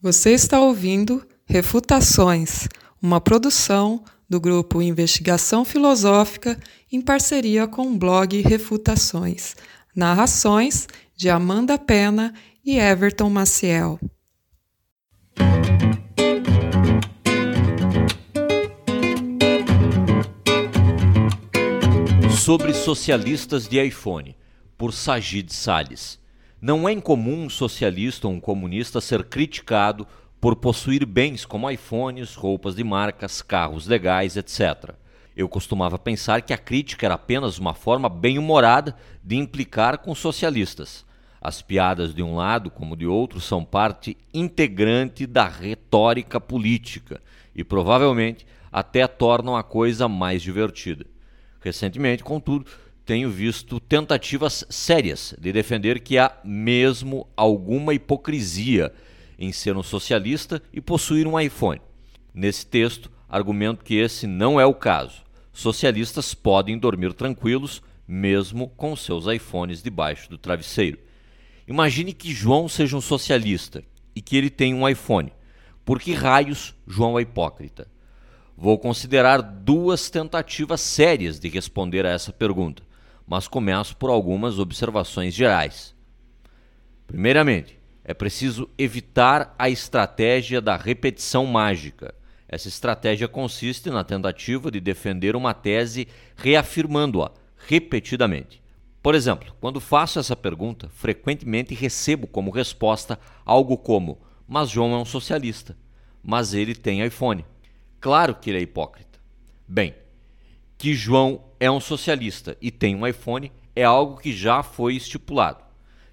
Você está ouvindo Refutações, uma produção do grupo Investigação Filosófica em parceria com o blog Refutações. Narrações de Amanda Pena e Everton Maciel. Sobre socialistas de iPhone, por Sajid Salles. Não é incomum um socialista ou um comunista ser criticado por possuir bens como iPhones, roupas de marcas, carros legais, etc. Eu costumava pensar que a crítica era apenas uma forma bem-humorada de implicar com socialistas. As piadas de um lado como de outro são parte integrante da retórica política e provavelmente até tornam a coisa mais divertida. Recentemente, contudo, tenho visto tentativas sérias de defender que há mesmo alguma hipocrisia em ser um socialista e possuir um iPhone. Nesse texto, argumento que esse não é o caso. Socialistas podem dormir tranquilos mesmo com seus iPhones debaixo do travesseiro. Imagine que João seja um socialista e que ele tenha um iPhone. Por que raios João é hipócrita? Vou considerar duas tentativas sérias de responder a essa pergunta mas começo por algumas observações gerais. Primeiramente, é preciso evitar a estratégia da repetição mágica. Essa estratégia consiste na tentativa de defender uma tese reafirmando-a repetidamente. Por exemplo, quando faço essa pergunta, frequentemente recebo como resposta algo como: Mas João é um socialista, mas ele tem iPhone. Claro que ele é hipócrita. Bem, que João é um socialista e tem um iPhone é algo que já foi estipulado.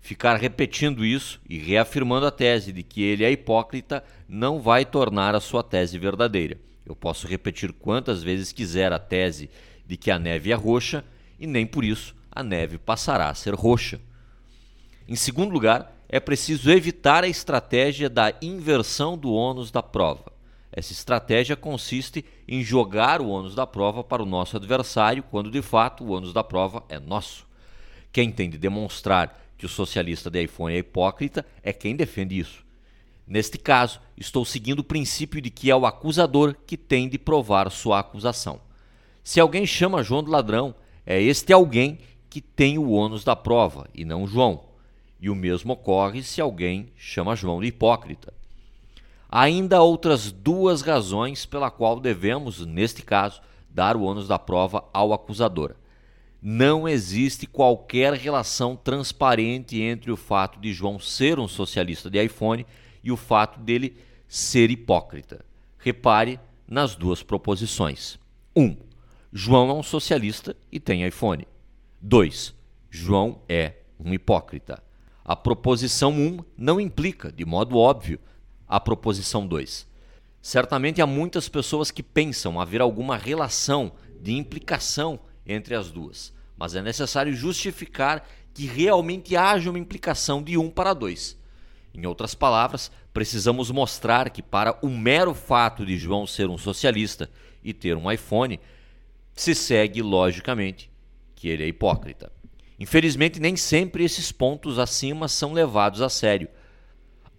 Ficar repetindo isso e reafirmando a tese de que ele é hipócrita não vai tornar a sua tese verdadeira. Eu posso repetir quantas vezes quiser a tese de que a neve é roxa e nem por isso a neve passará a ser roxa. Em segundo lugar, é preciso evitar a estratégia da inversão do ônus da prova. Essa estratégia consiste em jogar o ônus da prova para o nosso adversário, quando de fato o ônus da prova é nosso. Quem tem de demonstrar que o socialista de iPhone é hipócrita é quem defende isso. Neste caso, estou seguindo o princípio de que é o acusador que tem de provar sua acusação. Se alguém chama João de ladrão, é este alguém que tem o ônus da prova e não João. E o mesmo ocorre se alguém chama João de hipócrita. Há ainda outras duas razões pela qual devemos, neste caso, dar o ônus da prova ao acusador. Não existe qualquer relação transparente entre o fato de João ser um socialista de iPhone e o fato dele ser hipócrita. Repare nas duas proposições. 1. Um, João é um socialista e tem iPhone. 2. João é um hipócrita. A proposição 1 um não implica, de modo óbvio, a proposição 2. Certamente há muitas pessoas que pensam haver alguma relação de implicação entre as duas, mas é necessário justificar que realmente haja uma implicação de um para dois. Em outras palavras, precisamos mostrar que, para o mero fato de João ser um socialista e ter um iPhone, se segue logicamente que ele é hipócrita. Infelizmente, nem sempre esses pontos acima são levados a sério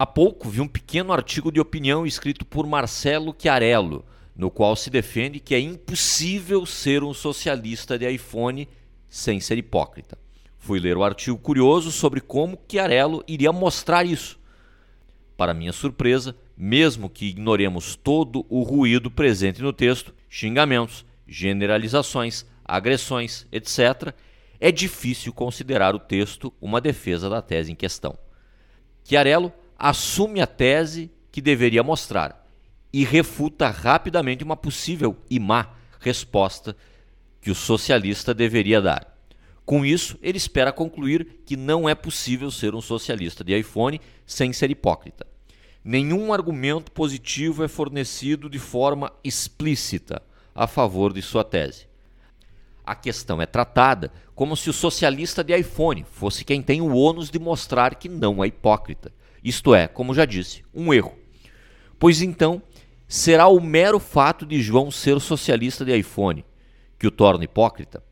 Há pouco vi um pequeno artigo de opinião escrito por Marcelo Chiarello, no qual se defende que é impossível ser um socialista de iPhone sem ser hipócrita. Fui ler o artigo curioso sobre como Chiarello iria mostrar isso. Para minha surpresa, mesmo que ignoremos todo o ruído presente no texto, xingamentos, generalizações, agressões, etc., é difícil considerar o texto uma defesa da tese em questão. Chiarello assume a tese que deveria mostrar e refuta rapidamente uma possível e má resposta que o socialista deveria dar. Com isso, ele espera concluir que não é possível ser um socialista de iPhone sem ser hipócrita. Nenhum argumento positivo é fornecido de forma explícita a favor de sua tese. A questão é tratada como se o socialista de iPhone fosse quem tem o ônus de mostrar que não é hipócrita isto é, como já disse, um erro. Pois então, será o mero fato de João ser socialista de iPhone que o torna hipócrita?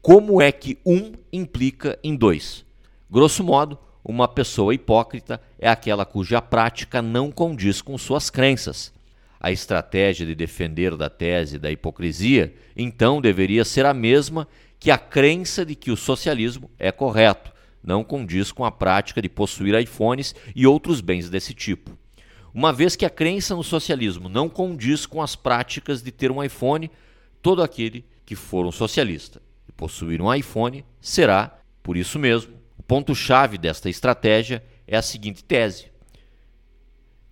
Como é que um implica em dois? Grosso modo, uma pessoa hipócrita é aquela cuja prática não condiz com suas crenças. A estratégia de defender da tese da hipocrisia, então, deveria ser a mesma que a crença de que o socialismo é correto, não condiz com a prática de possuir iPhones e outros bens desse tipo. Uma vez que a crença no socialismo não condiz com as práticas de ter um iPhone, todo aquele que for um socialista e possuir um iPhone será, por isso mesmo, o ponto-chave desta estratégia é a seguinte tese: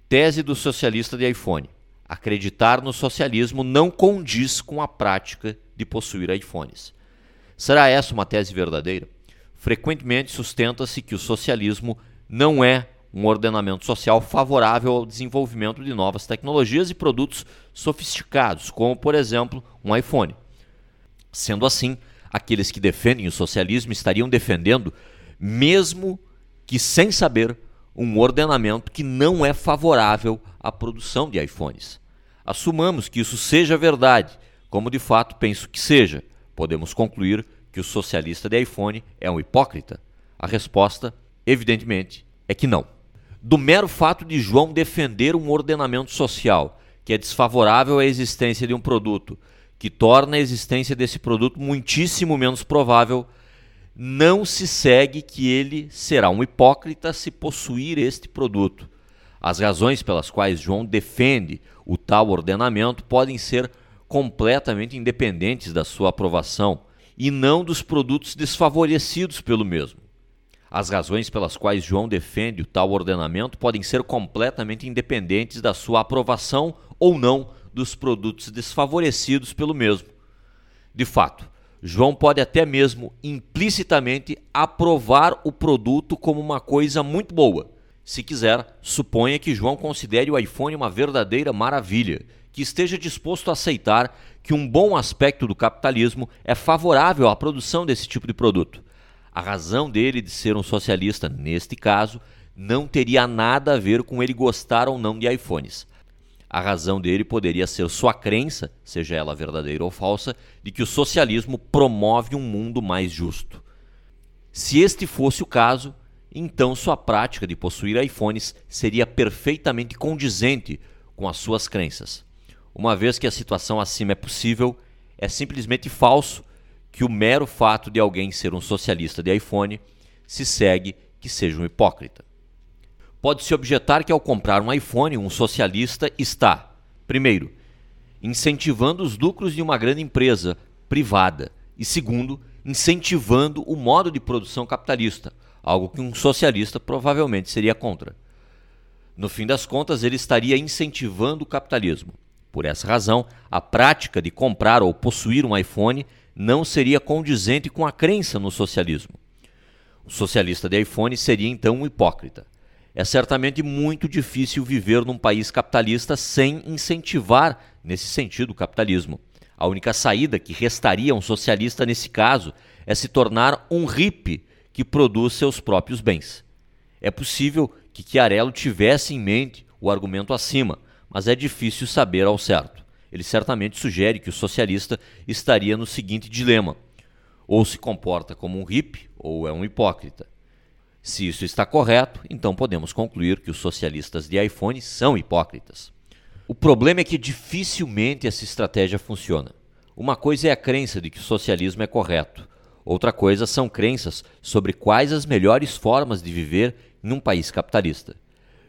Tese do socialista de iPhone. Acreditar no socialismo não condiz com a prática de possuir iPhones. Será essa uma tese verdadeira? Frequentemente sustenta-se que o socialismo não é um ordenamento social favorável ao desenvolvimento de novas tecnologias e produtos sofisticados, como, por exemplo, um iPhone. Sendo assim, aqueles que defendem o socialismo estariam defendendo, mesmo que sem saber, um ordenamento que não é favorável à produção de iPhones. Assumamos que isso seja verdade, como de fato penso que seja. Podemos concluir que o socialista de iPhone é um hipócrita? A resposta, evidentemente, é que não. Do mero fato de João defender um ordenamento social que é desfavorável à existência de um produto, que torna a existência desse produto muitíssimo menos provável, não se segue que ele será um hipócrita se possuir este produto. As razões pelas quais João defende o tal ordenamento podem ser completamente independentes da sua aprovação e não dos produtos desfavorecidos pelo mesmo. As razões pelas quais João defende o tal ordenamento podem ser completamente independentes da sua aprovação ou não dos produtos desfavorecidos pelo mesmo. De fato, João pode até mesmo implicitamente aprovar o produto como uma coisa muito boa. Se quiser, suponha que João considere o iPhone uma verdadeira maravilha, que esteja disposto a aceitar que um bom aspecto do capitalismo é favorável à produção desse tipo de produto. A razão dele de ser um socialista, neste caso, não teria nada a ver com ele gostar ou não de iPhones. A razão dele poderia ser sua crença, seja ela verdadeira ou falsa, de que o socialismo promove um mundo mais justo. Se este fosse o caso, então sua prática de possuir iPhones seria perfeitamente condizente com as suas crenças. Uma vez que a situação acima é possível, é simplesmente falso que o mero fato de alguém ser um socialista de iPhone se segue que seja um hipócrita. Pode-se objetar que ao comprar um iPhone, um socialista está, primeiro, incentivando os lucros de uma grande empresa privada e, segundo, incentivando o modo de produção capitalista, algo que um socialista provavelmente seria contra. No fim das contas, ele estaria incentivando o capitalismo. Por essa razão, a prática de comprar ou possuir um iPhone não seria condizente com a crença no socialismo. O socialista de iPhone seria então um hipócrita. É certamente muito difícil viver num país capitalista sem incentivar, nesse sentido, o capitalismo. A única saída que restaria a um socialista nesse caso é se tornar um hippie que produz seus próprios bens. É possível que Chiarello tivesse em mente o argumento acima, mas é difícil saber ao certo. Ele certamente sugere que o socialista estaria no seguinte dilema: ou se comporta como um hippie ou é um hipócrita. Se isso está correto, então podemos concluir que os socialistas de iPhone são hipócritas. O problema é que dificilmente essa estratégia funciona. Uma coisa é a crença de que o socialismo é correto, outra coisa são crenças sobre quais as melhores formas de viver em um país capitalista.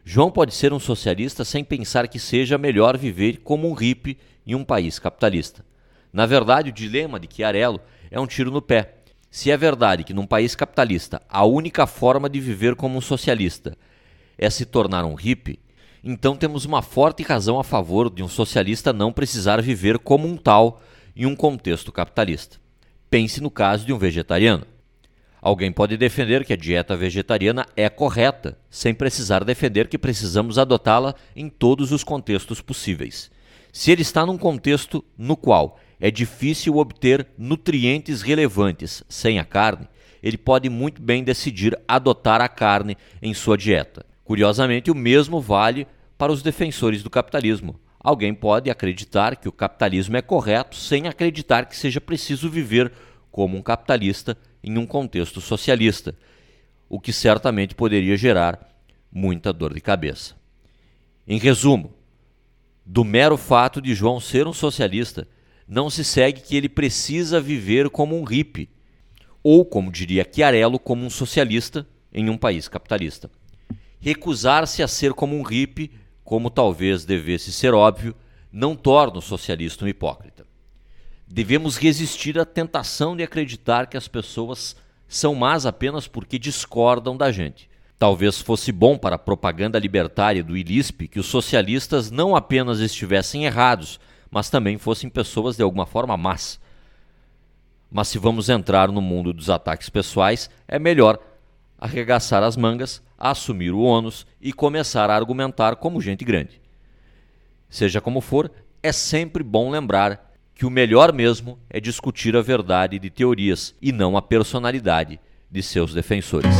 João pode ser um socialista sem pensar que seja melhor viver como um hippie em um país capitalista. Na verdade, o dilema de Chiarello é um tiro no pé se é verdade que num país capitalista a única forma de viver como um socialista é se tornar um hippie, então temos uma forte razão a favor de um socialista não precisar viver como um tal em um contexto capitalista. Pense no caso de um vegetariano. Alguém pode defender que a dieta vegetariana é correta, sem precisar defender que precisamos adotá-la em todos os contextos possíveis. Se ele está num contexto no qual é difícil obter nutrientes relevantes sem a carne, ele pode muito bem decidir adotar a carne em sua dieta. Curiosamente, o mesmo vale para os defensores do capitalismo. Alguém pode acreditar que o capitalismo é correto sem acreditar que seja preciso viver como um capitalista em um contexto socialista. o que certamente poderia gerar muita dor de cabeça. Em resumo, do mero fato de João ser um socialista, não se segue que ele precisa viver como um hippie, ou, como diria Chiarello, como um socialista em um país capitalista. Recusar-se a ser como um hippie, como talvez devesse ser óbvio, não torna o socialista um hipócrita. Devemos resistir à tentação de acreditar que as pessoas são más apenas porque discordam da gente. Talvez fosse bom para a propaganda libertária do ILISP que os socialistas não apenas estivessem errados, mas também fossem pessoas de alguma forma más. Mas se vamos entrar no mundo dos ataques pessoais, é melhor arregaçar as mangas, assumir o ônus e começar a argumentar como gente grande. Seja como for, é sempre bom lembrar que o melhor mesmo é discutir a verdade de teorias e não a personalidade de seus defensores.